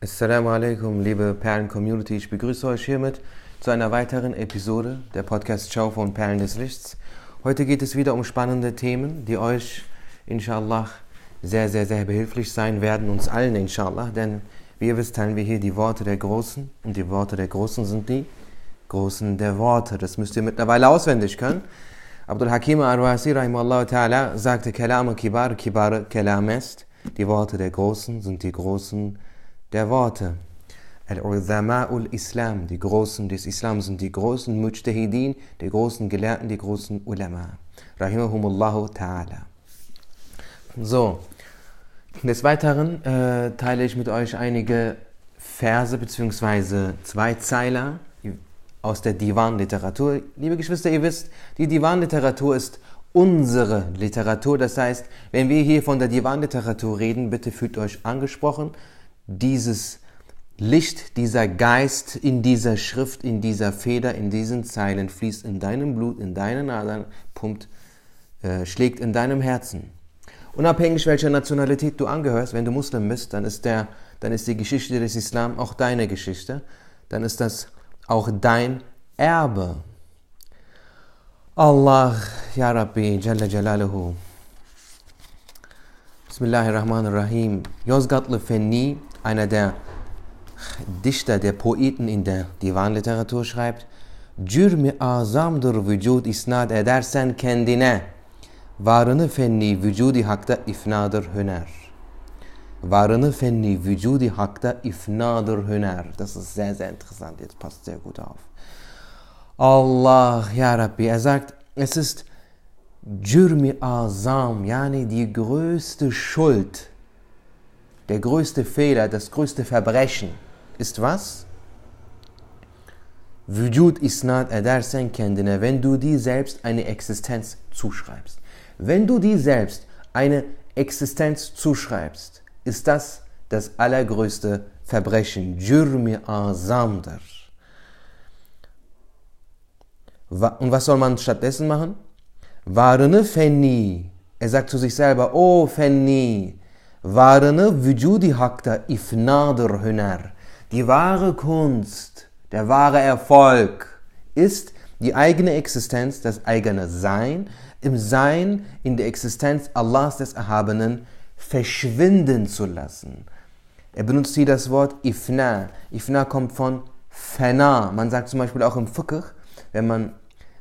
Assalamu alaikum, liebe Perlen-Community. Ich begrüße euch hiermit zu einer weiteren Episode der Podcast Show von Perlen des Lichts. Heute geht es wieder um spannende Themen, die euch, inshallah, sehr, sehr, sehr behilflich sein werden, uns allen, inshallah. Denn, wie ihr wisst, teilen wir hier die Worte der Großen. Und die Worte der Großen sind die Großen der Worte. Das müsst ihr mittlerweile auswendig können. Abdul Hakim al-Wasi, ta'ala, sagte, Kalam kibar, kibar kalam ist. Die Worte der Großen sind die Großen der Worte. Al-Uzama'ul Islam, die Großen des Islam sind die großen Mujtahidin, die großen Gelehrten, die großen Ulama. Rahimahumullahu ta'ala. So, des Weiteren äh, teile ich mit euch einige Verse bzw. Zweizeiler aus der Divan-Literatur. Liebe Geschwister, ihr wisst, die Divan-Literatur ist unsere Literatur. Das heißt, wenn wir hier von der Divan-Literatur reden, bitte fühlt euch angesprochen dieses Licht, dieser Geist in dieser Schrift, in dieser Feder, in diesen Zeilen fließt in deinem Blut, in deinen Adern, pumpt, äh, schlägt in deinem Herzen. Unabhängig welcher Nationalität du angehörst, wenn du Muslim bist, dann ist, der, dann ist die Geschichte des Islam auch deine Geschichte. Dann ist das auch dein Erbe. Allah, Ya Rabbi, Jalla Jalaluhu. Bismillahirrahmanirrahim. Yozgatlı Fenni einer der Dichter, der Poeten in der Divan-Literatur schreibt, Cürmi azamdır vücud isnad edersen kendine, varını fenni vücudi hakta ifnadır hüner. Varını fenni vücudi hakta ifnadır hüner. Das ist sehr, sehr interessant, jetzt passt sehr gut auf. Allah, ja Rabbi, er sagt, es ist Cürmi azam, yani die größte Schuld, der größte Fehler, das größte Verbrechen ist was? Vücud isnat edersen kendine, wenn du dir selbst eine Existenz zuschreibst. Wenn du dir selbst eine Existenz zuschreibst, ist das das allergrößte Verbrechen. Jürmi azamdır. Und was soll man stattdessen machen? Varını fenni. Er sagt zu sich selber, oh fenni, varını vücudi hakta ifnadır hüner. Die wahre Kunst, der wahre Erfolg ist die eigene Existenz, das eigene Sein, im Sein, in der Existenz Allahs des Erhabenen verschwinden zu lassen. Er benutzt hier das Wort Ifna. Ifna kommt von Fana. Man sagt zum Beispiel auch im Fiqh, wenn man,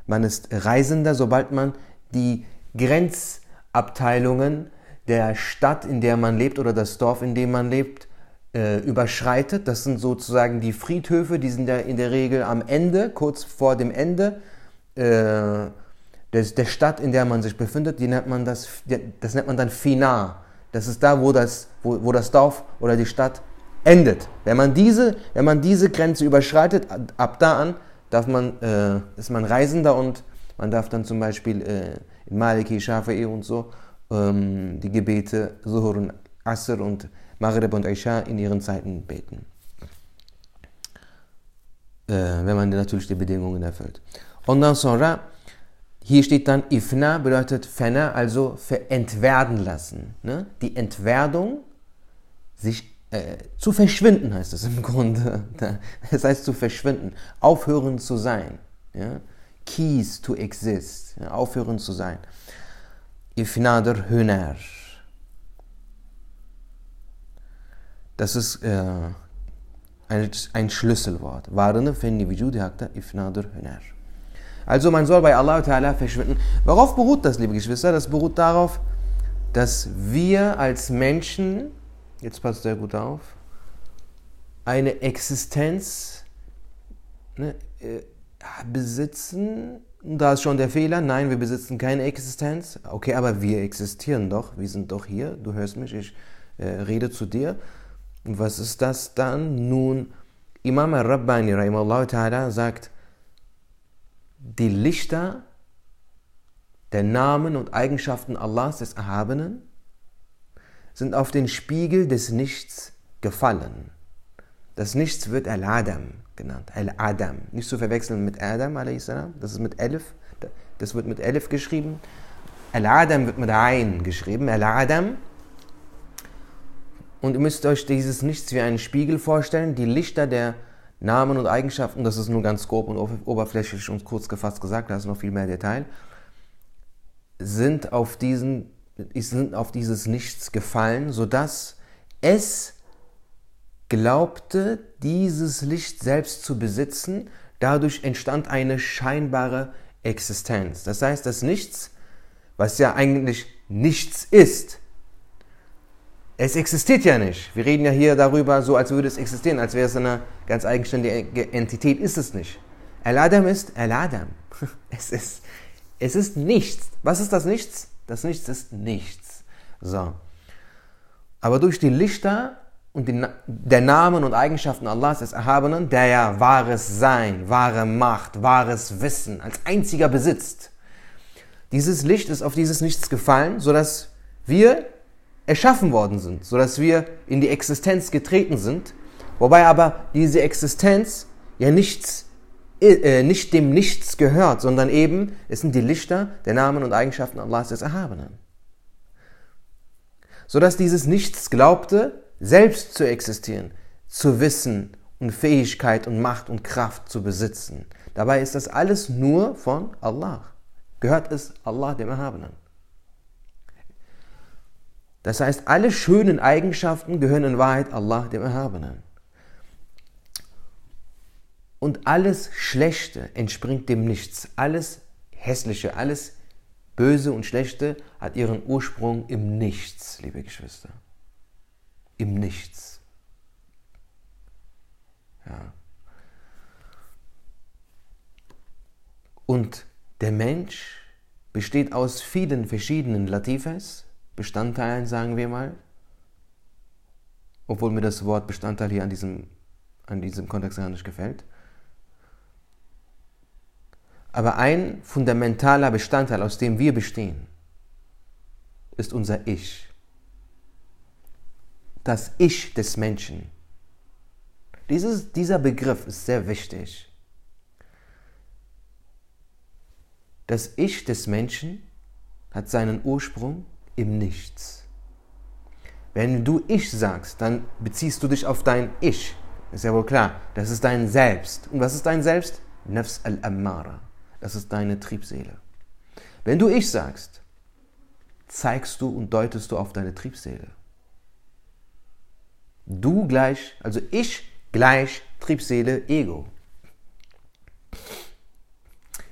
man ist Reisender, sobald man die Grenzabteilungen der Stadt, in der man lebt oder das Dorf, in dem man lebt, äh, überschreitet. Das sind sozusagen die Friedhöfe, die sind ja in der Regel am Ende, kurz vor dem Ende äh, des, der Stadt, in der man sich befindet. Die nennt man das, das nennt man dann Fina. Das ist da, wo das, wo, wo das Dorf oder die Stadt endet. Wenn man diese, wenn man diese Grenze überschreitet, ab da an darf man, äh, ist man Reisender und man darf dann zum Beispiel äh, in Maliki, Shafi'i und so ähm, die Gebete Zuhur und Asr und Maghrib und Isha in ihren Zeiten beten. Äh, wenn man natürlich die Bedingungen erfüllt. Und dann sonra, hier steht dann Ifna, bedeutet Fena, also entwerden lassen. Ne? Die Entwerdung, sich äh, zu verschwinden heißt es im Grunde. Das heißt zu verschwinden, aufhören zu sein. Ja? Keys to exist, ja? aufhören zu sein ifnadır hüner. Das ist äh, ein, ein Schlüsselwort. Varını fenni vücudi hakta ifnadır hüner. Also man soll bei Allah Ta'ala verschwinden. Worauf beruht das, liebe Geschwister? Das beruht darauf, dass wir als Menschen, jetzt passt sehr gut auf, eine Existenz ne, äh, besitzen, da ist schon der Fehler. Nein, wir besitzen keine Existenz. Okay, aber wir existieren doch. Wir sind doch hier. Du hörst mich, ich äh, rede zu dir. Und was ist das dann? Nun, Imam al-Rabbani ta'ala sagt, die Lichter der Namen und Eigenschaften Allahs des Erhabenen sind auf den Spiegel des Nichts gefallen. Das Nichts wird Al-Adam genannt. Al-Adam. Nicht zu verwechseln mit Adam, a.s. Das ist mit Elf. Das wird mit Elf geschrieben. Al-Adam wird mit Ein geschrieben. Al-Adam. Und ihr müsst euch dieses Nichts wie einen Spiegel vorstellen. Die Lichter der Namen und Eigenschaften, das ist nur ganz grob und oberflächlich und kurz gefasst gesagt, da ist noch viel mehr Detail, sind auf, diesen, sind auf dieses Nichts gefallen, sodass es glaubte, dieses Licht selbst zu besitzen. Dadurch entstand eine scheinbare Existenz. Das heißt, das Nichts, was ja eigentlich nichts ist, es existiert ja nicht. Wir reden ja hier darüber, so als würde es existieren, als wäre es eine ganz eigenständige Entität. Ist es nicht. El-Adam ist El-Adam. Es ist, es ist nichts. Was ist das Nichts? Das Nichts ist nichts. So. Aber durch die Lichter und die, der Namen und Eigenschaften Allahs des Erhabenen, der ja wahres Sein, wahre Macht, wahres Wissen als einziger besitzt, dieses Licht ist auf dieses Nichts gefallen, sodass wir erschaffen worden sind, sodass wir in die Existenz getreten sind, wobei aber diese Existenz ja nichts, äh, nicht dem Nichts gehört, sondern eben, es sind die Lichter der Namen und Eigenschaften Allahs des Erhabenen. Sodass dieses Nichts glaubte, selbst zu existieren, zu wissen und Fähigkeit und Macht und Kraft zu besitzen. Dabei ist das alles nur von Allah. Gehört es Allah dem Erhabenen. Das heißt, alle schönen Eigenschaften gehören in Wahrheit Allah, dem Erhabenen. Und alles Schlechte entspringt dem Nichts. Alles Hässliche, alles Böse und Schlechte hat ihren Ursprung im Nichts, liebe Geschwister. Im Nichts. Ja. Und der Mensch besteht aus vielen verschiedenen Latifas, Bestandteilen, sagen wir mal. Obwohl mir das Wort Bestandteil hier an diesem, an diesem Kontext gar nicht gefällt. Aber ein fundamentaler Bestandteil, aus dem wir bestehen, ist unser Ich. Das Ich des Menschen. Dieses, dieser Begriff ist sehr wichtig. Das Ich des Menschen hat seinen Ursprung im Nichts. Wenn du Ich sagst, dann beziehst du dich auf dein Ich. Ist ja wohl klar. Das ist dein Selbst. Und was ist dein Selbst? Nafs al-Ammara. Das ist deine Triebseele. Wenn du Ich sagst, zeigst du und deutest du auf deine Triebseele. Du gleich, also Ich gleich Triebseele, Ego.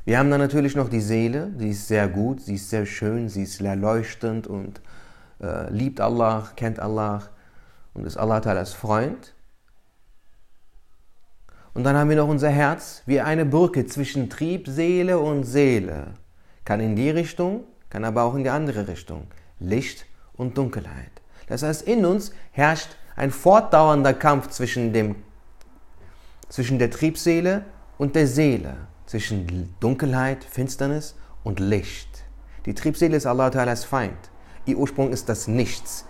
Wir haben dann natürlich noch die Seele, die ist sehr gut, sie ist sehr schön, sie ist erleuchtend und äh, liebt Allah, kennt Allah und ist Allah als Freund. Und dann haben wir noch unser Herz wie eine Brücke zwischen Triebseele und Seele. Kann in die Richtung, kann aber auch in die andere Richtung. Licht und Dunkelheit. Das heißt, in uns herrscht ein fortdauernder Kampf zwischen, dem, zwischen der Triebseele und der Seele zwischen Dunkelheit, Finsternis und Licht. Die Triebseele ist Allah Ta'ala's Feind. Ihr Ursprung ist das Nichts.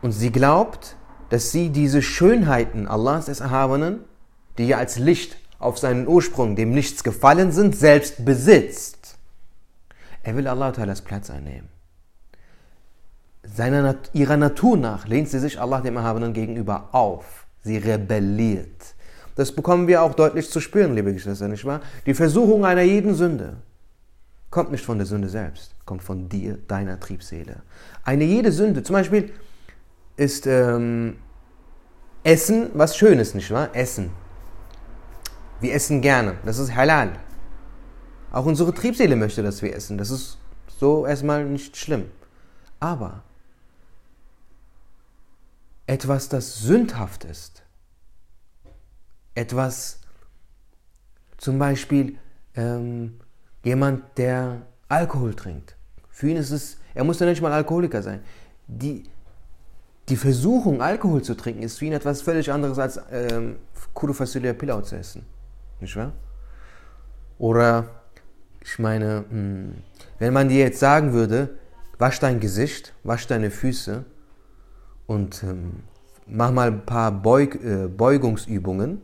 Und sie glaubt, dass sie diese Schönheiten Allahs des Erhabenen, die ja als Licht auf seinen Ursprung, dem Nichts gefallen sind, selbst besitzt. Er will Allah Ta'ala's Platz einnehmen. Seiner, ihrer Natur nach lehnt sie sich Allah dem Erhabenen gegenüber auf. Sie rebelliert. Das bekommen wir auch deutlich zu spüren, liebe Geschwister, nicht wahr? Die Versuchung einer jeden Sünde kommt nicht von der Sünde selbst, kommt von dir, deiner Triebseele. Eine jede Sünde, zum Beispiel ist ähm, Essen was Schönes, nicht wahr? Essen. Wir essen gerne, das ist halal. Auch unsere Triebseele möchte, dass wir essen. Das ist so erstmal nicht schlimm. Aber etwas, das sündhaft ist, etwas, zum Beispiel ähm, jemand, der Alkohol trinkt. Für ihn ist es, er muss ja nicht mal Alkoholiker sein. Die, die Versuchung, Alkohol zu trinken, ist für ihn etwas völlig anderes als ähm, Kudu Fasulya Pilau zu essen. Nicht wahr? Oder, ich meine, mh, hm, wenn man dir jetzt sagen würde, wasch dein Gesicht, wasch deine Füße und ähm, mach mal ein paar Beug, äh, Beugungsübungen,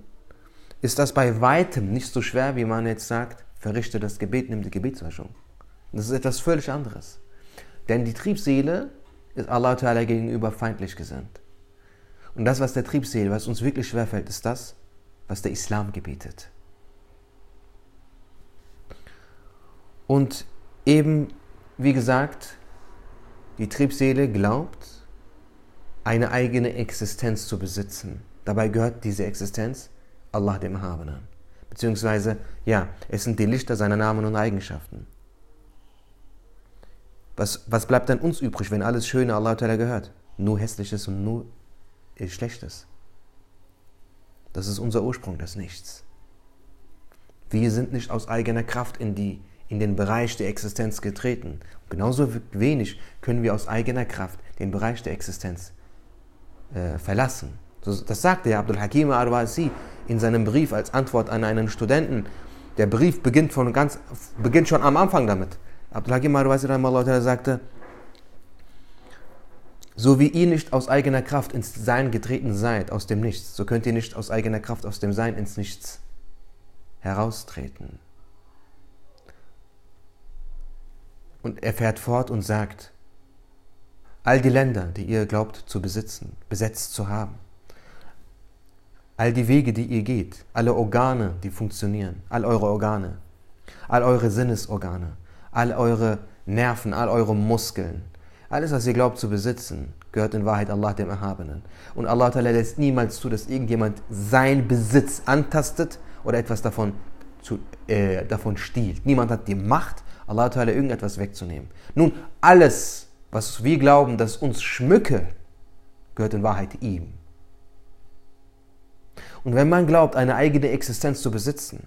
ist das bei weitem nicht so schwer, wie man jetzt sagt, verrichte das Gebet, nimm die Gebetswaschung. Das ist etwas völlig anderes. Denn die Triebseele ist Allah Ta'ala gegenüber feindlich gesinnt. Und das, was der Triebseele, was uns wirklich schwerfällt, ist das, was der Islam gebietet. Und eben, wie gesagt, die Triebseele glaubt, eine eigene Existenz zu besitzen. Dabei gehört diese Existenz Allah dem Erhabenen. Beziehungsweise, ja, es sind die Lichter seiner Namen und Eigenschaften. Was, was bleibt dann uns übrig, wenn alles Schöne Allah gehört? Nur Hässliches und nur Schlechtes. Das ist unser Ursprung des Nichts. Wir sind nicht aus eigener Kraft in, die, in den Bereich der Existenz getreten. genauso wenig können wir aus eigener Kraft den Bereich der Existenz äh, verlassen. Das sagte ja Abdul Hakim Arwasi in seinem Brief als Antwort an einen Studenten. Der Brief beginnt, von ganz, beginnt schon am Anfang damit. Abdul Hakim Arwasi sagte, so wie ihr nicht aus eigener Kraft ins Sein getreten seid, aus dem Nichts, so könnt ihr nicht aus eigener Kraft aus dem Sein ins Nichts heraustreten. Und er fährt fort und sagt, all die Länder, die ihr glaubt zu besitzen, besetzt zu haben, all die Wege, die ihr geht, alle Organe, die funktionieren, all eure Organe, all eure Sinnesorgane, all eure Nerven, all eure Muskeln, alles, was ihr glaubt zu besitzen, gehört in Wahrheit Allah dem Erhabenen. Und Allah lässt niemals zu, dass irgendjemand sein Besitz antastet oder etwas davon, zu, äh, davon stiehlt. Niemand hat die Macht, Allah irgendetwas wegzunehmen. Nun, alles, was wir glauben, das uns schmücke, gehört in Wahrheit ihm. Und wenn man glaubt, eine eigene Existenz zu besitzen,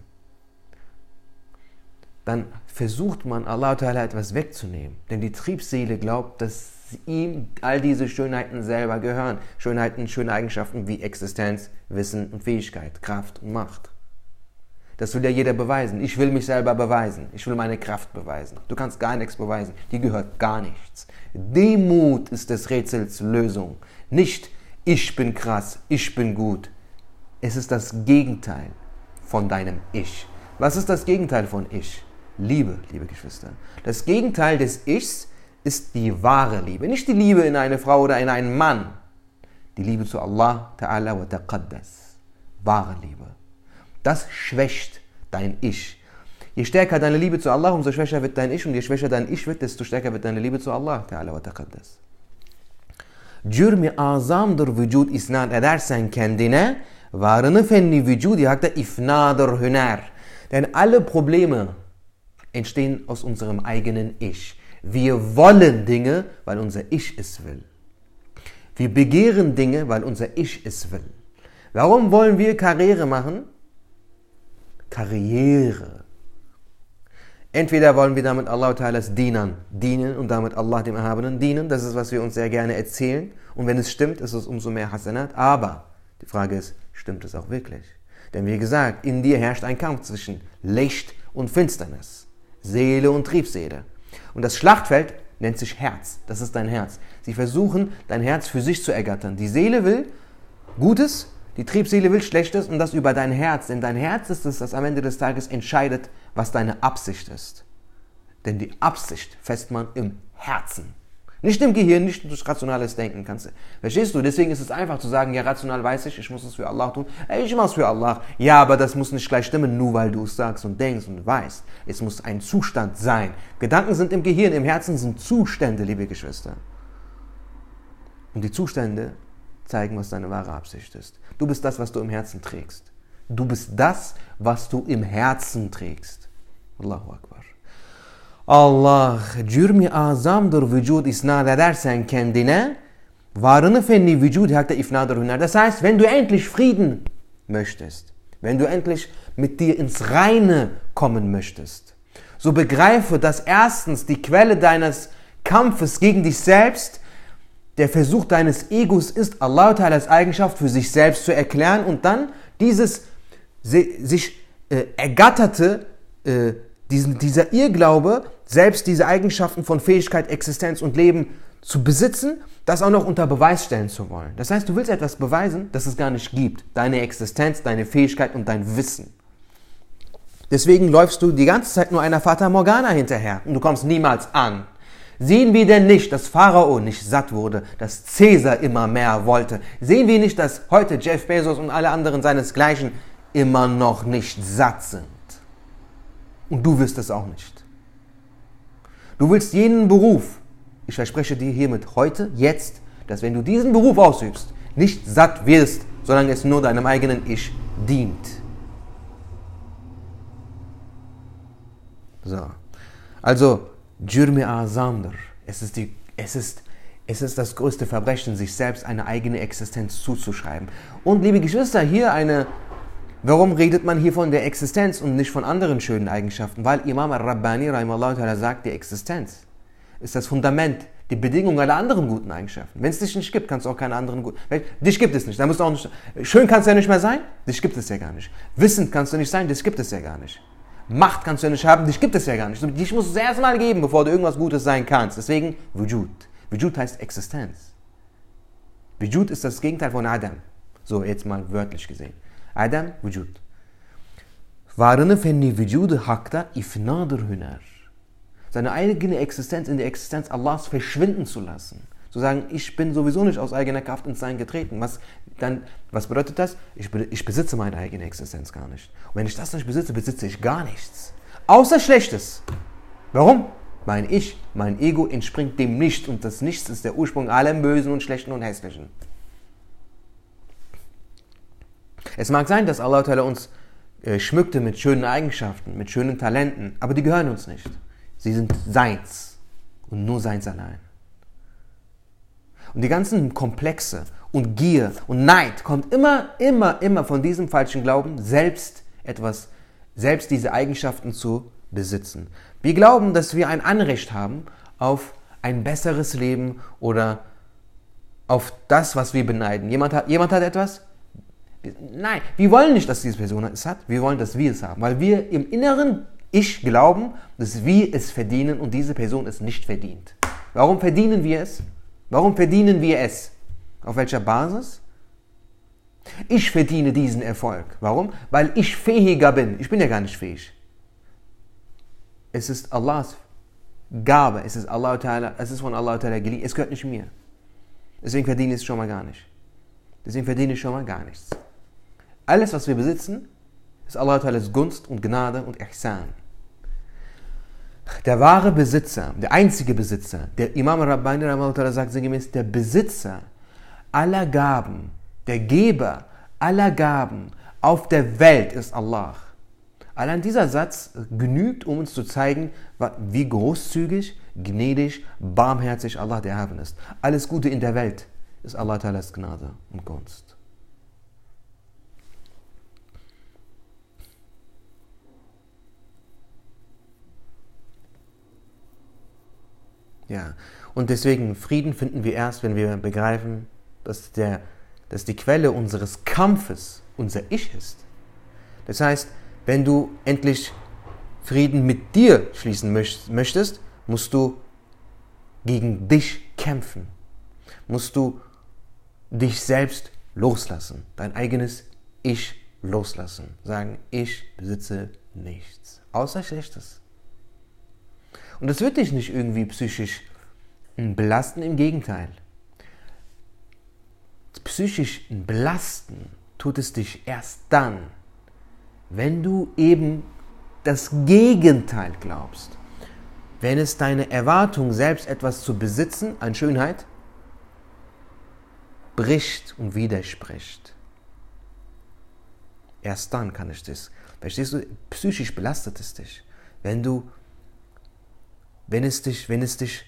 dann versucht man Allah etwas wegzunehmen. Denn die Triebseele glaubt, dass ihm all diese Schönheiten selber gehören. Schönheiten, schöne Eigenschaften wie Existenz, Wissen und Fähigkeit, Kraft und Macht. Das will ja jeder beweisen. Ich will mich selber beweisen. Ich will meine Kraft beweisen. Du kannst gar nichts beweisen. Die gehört gar nichts. Demut ist des Rätsels Lösung. Nicht ich bin krass, ich bin gut. Es ist das Gegenteil von deinem Ich. Was ist das Gegenteil von Ich? Liebe, liebe Geschwister. Das Gegenteil des Ichs ist die wahre Liebe. Nicht die Liebe in eine Frau oder in einen Mann. Die Liebe zu Allah Ta'ala wa Taqaddas. Wahre Liebe. Das schwächt dein Ich. Je stärker deine Liebe zu Allah, umso schwächer wird dein Ich und je schwächer dein Ich wird, desto stärker wird deine Liebe zu Allah Teala ve Tekaddes. Cürmi azamdır vücut isnat edersen kendine, varını fenni vücudi hakta ifnadır hüner. Denn alle Probleme entstehen aus unserem eigenen Ich. Wir wollen Dinge, weil unser Ich es will. Wir begehren Dinge, weil unser Ich es will. Warum wollen wir Karriere machen? Karriere. Entweder wollen wir damit Allah Ta'alas Dienern dienen und damit Allah dem Erhabenen dienen. Das ist, was wir uns sehr gerne erzählen. Und wenn es stimmt, ist es umso mehr Hasanat. Aber die Frage ist, stimmt es auch wirklich? Denn wie gesagt, in dir herrscht ein Kampf zwischen Licht und Finsternis, Seele und Triebseele. Und das Schlachtfeld nennt sich Herz. Das ist dein Herz. Sie versuchen, dein Herz für sich zu ergattern. Die Seele will Gutes, die Triebseele will Schlechtes und das über dein Herz. Denn dein Herz ist es, das am Ende des Tages entscheidet, was deine Absicht ist. Denn die Absicht fest man im Herzen. Nicht im Gehirn, nicht durch rationales Denken kannst du. Verstehst du? Deswegen ist es einfach zu sagen, ja, rational weiß ich, ich muss es für Allah tun. Ich mache es für Allah. Ja, aber das muss nicht gleich stimmen, nur weil du es sagst und denkst und weißt. Es muss ein Zustand sein. Gedanken sind im Gehirn, im Herzen sind Zustände, liebe Geschwister. Und die Zustände zeigen, was deine wahre Absicht ist. Du bist das, was du im Herzen trägst. Du bist das, was du im Herzen trägst. Allahu Akbar. Allah cürmi azamdır vücut isnat edersen kendine, varını fenni vücut hakta ifnadır hüner. Das heißt, wenn du endlich Frieden möchtest, wenn du endlich mit dir ins Reine kommen möchtest, so begreife, dass erstens die Quelle deines Kampfes gegen dich selbst der Versuch deines Egos ist, Allah als Eigenschaft für sich selbst zu erklären und dann dieses sich äh, ergatterte, äh, diesen, dieser Irrglaube, selbst diese Eigenschaften von Fähigkeit, Existenz und Leben zu besitzen, das auch noch unter Beweis stellen zu wollen. Das heißt, du willst etwas beweisen, das es gar nicht gibt. Deine Existenz, deine Fähigkeit und dein Wissen. Deswegen läufst du die ganze Zeit nur einer Fata Morgana hinterher und du kommst niemals an. Sehen wir denn nicht, dass Pharao nicht satt wurde, dass Cäsar immer mehr wollte? Sehen wir nicht, dass heute Jeff Bezos und alle anderen seinesgleichen immer noch nicht satt sind? Und du wirst es auch nicht. Du willst jenen Beruf, ich verspreche dir hiermit heute, jetzt, dass wenn du diesen Beruf ausübst, nicht satt wirst, solange es nur deinem eigenen Ich dient. So. Also, Jürme Azamdır. Es ist, die, es, ist, es ist das größte Verbrechen, sich selbst eine eigene Existenz zuzuschreiben. Und liebe Geschwister, hier eine. Warum redet man hier von der Existenz und nicht von anderen schönen Eigenschaften? Weil Imam al-Rabbani sagt, die Existenz ist das Fundament, die Bedingung aller anderen guten Eigenschaften. Wenn es dich nicht gibt, kannst du auch keine anderen guten. Dich gibt es nicht. Da musst du auch nicht. Schön kannst du ja nicht mehr sein. Dich gibt es ja gar nicht. Wissend kannst du nicht sein. Dich gibt es ja gar nicht. Macht kannst du ja nicht haben, dich gibt es ja gar nicht. Dich muss es erstmal geben, bevor du irgendwas Gutes sein kannst. Deswegen Wujud. Wujud heißt Existenz. Wujud ist das Gegenteil von Adam. So jetzt mal wörtlich gesehen. Adam, Wujud. Varını fenni vücudu hakta ifnadır hüner. Seine eigene Existenz in der Existenz Allahs verschwinden zu lassen. Zu sagen, ich bin sowieso nicht aus eigener Kraft ins Sein getreten. Was, dann, was bedeutet das? Ich, ich besitze meine eigene Existenz gar nicht. Und wenn ich das nicht besitze, besitze ich gar nichts. Außer Schlechtes. Warum? Mein Ich, mein Ego entspringt dem Nicht und das Nichts ist der Ursprung allem Bösen und Schlechten und Hässlichen. Es mag sein, dass Allah uns äh, schmückte mit schönen Eigenschaften, mit schönen Talenten, aber die gehören uns nicht. Sie sind Seins und nur Seins allein. Und die ganzen Komplexe und Gier und Neid kommt immer, immer, immer von diesem falschen Glauben, selbst etwas, selbst diese Eigenschaften zu besitzen. Wir glauben, dass wir ein Anrecht haben auf ein besseres Leben oder auf das, was wir beneiden. Jemand hat, jemand hat etwas? Nein, wir wollen nicht, dass diese Person es hat. Wir wollen, dass wir es haben, weil wir im Inneren Ich glauben, dass wir es verdienen und diese Person es nicht verdient. Warum verdienen wir es? Warum verdienen wir es? Auf welcher Basis? Ich verdiene diesen Erfolg. Warum? Weil ich fähiger bin. Ich bin ja gar nicht fähig. Es ist Allahs Gabe. Es ist, Allah es ist von Allah geliehen. Es gehört nicht mir. Deswegen verdiene ich es schon mal gar nicht. Deswegen verdiene ich schon mal gar nichts. Alles, was wir besitzen, ist Allahs Gunst und Gnade und Ihsan. Der wahre Besitzer, der einzige Besitzer, der Imam Rabbani sagt sinngemäß, der Besitzer aller Gaben, der Geber aller Gaben auf der Welt ist Allah. Allein dieser Satz genügt, um uns zu zeigen, wie großzügig, gnädig, barmherzig Allah der Herr ist. Alles Gute in der Welt ist Allah Ta'ala's Gnade und Gunst. Ja, und deswegen Frieden finden wir erst, wenn wir begreifen, dass, der, dass die Quelle unseres Kampfes unser Ich ist. Das heißt, wenn du endlich Frieden mit dir schließen möchtest, musst du gegen dich kämpfen. Musst du dich selbst loslassen, dein eigenes Ich loslassen. Sagen, ich besitze nichts, außer Schlechtes. Und das wird dich nicht irgendwie psychisch belasten, im Gegenteil. Psychisch belasten tut es dich erst dann, wenn du eben das Gegenteil glaubst. Wenn es deine Erwartung, selbst etwas zu besitzen an Schönheit, bricht und widerspricht. Erst dann kann ich das. Verstehst du? Psychisch belastet es dich. Wenn du wenn es dich, wenn es dich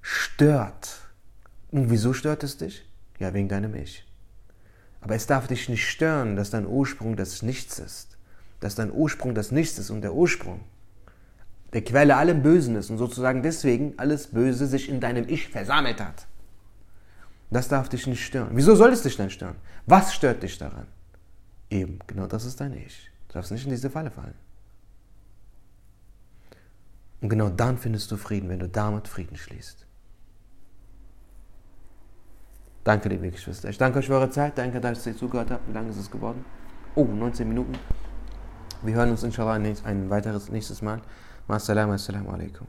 stört. Und wieso stört es dich? Ja, wegen deinem Ich. Aber es darf dich nicht stören, dass dein Ursprung das Nichts ist. Dass dein Ursprung das Nichts ist und der Ursprung der Quelle allem Bösen ist und sozusagen deswegen alles Böse sich in deinem Ich versammelt hat. Das darf dich nicht stören. Wieso soll es dich denn stören? Was stört dich daran? Eben, genau das ist dein Ich. Du darfst nicht in diese Falle fallen. Und genau dann findest du Frieden, wenn du damit Frieden schließt. Danke, liebe Geschwister. Ich danke euch für eure Zeit. Danke, dass ihr zugehört habt. Wie lange ist es geworden? Oh, 19 Minuten. Wir hören uns inshallah ein weiteres nächstes Mal. Assalamu alaikum.